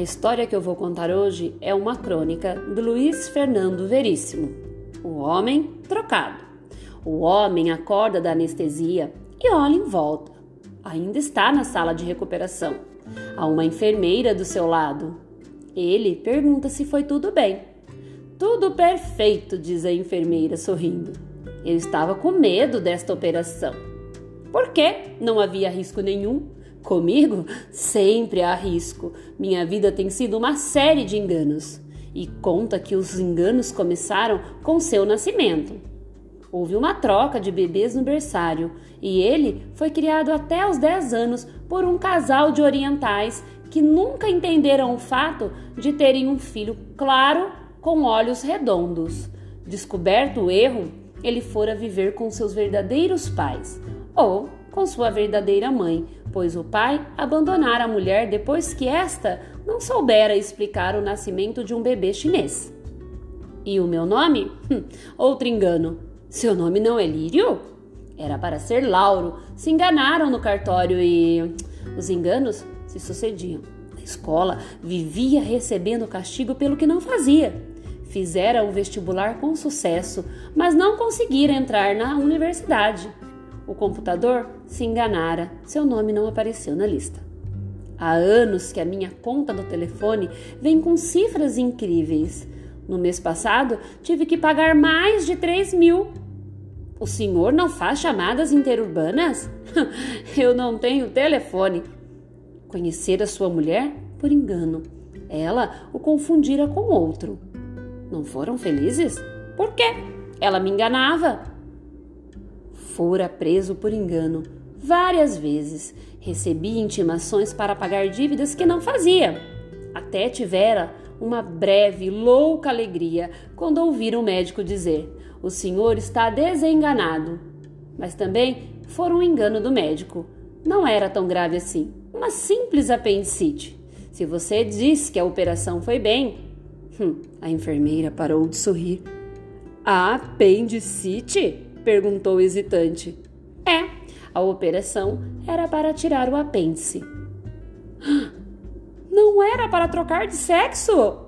história que eu vou contar hoje é uma crônica do Luiz Fernando Veríssimo, O Homem Trocado. O homem acorda da anestesia e olha em volta. Ainda está na sala de recuperação. Há uma enfermeira do seu lado. Ele pergunta se foi tudo bem. Tudo perfeito, diz a enfermeira sorrindo. Eu estava com medo desta operação. Por quê? Não havia risco nenhum. Comigo, sempre há risco. Minha vida tem sido uma série de enganos. E conta que os enganos começaram com seu nascimento. Houve uma troca de bebês no berçário e ele foi criado até os 10 anos por um casal de orientais que nunca entenderam o fato de terem um filho claro com olhos redondos. Descoberto o erro, ele fora viver com seus verdadeiros pais ou com sua verdadeira mãe, pois o pai abandonara a mulher depois que esta não soubera explicar o nascimento de um bebê chinês. E o meu nome? Hum, outro engano. Seu nome não é Lírio? Era para ser Lauro. Se enganaram no cartório e os enganos se sucediam. Na escola, vivia recebendo castigo pelo que não fazia. Fizera o vestibular com sucesso, mas não conseguira entrar na universidade. O computador se enganara, seu nome não apareceu na lista. Há anos que a minha conta do telefone vem com cifras incríveis. No mês passado, tive que pagar mais de 3 mil. O senhor não faz chamadas interurbanas? Eu não tenho telefone. Conhecer a sua mulher por engano. Ela o confundira com outro. Não foram felizes? Por quê? Ela me enganava. Fora preso por engano várias vezes. Recebia intimações para pagar dívidas que não fazia. Até tivera uma breve, louca alegria quando ouvira o médico dizer: O senhor está desenganado. Mas também foi um engano do médico. Não era tão grave assim. Uma simples apendicite. Se você diz que a operação foi bem. Hum, a enfermeira parou de sorrir. Apendicite? Perguntou hesitante. É, a operação era para tirar o apêndice. Não era para trocar de sexo?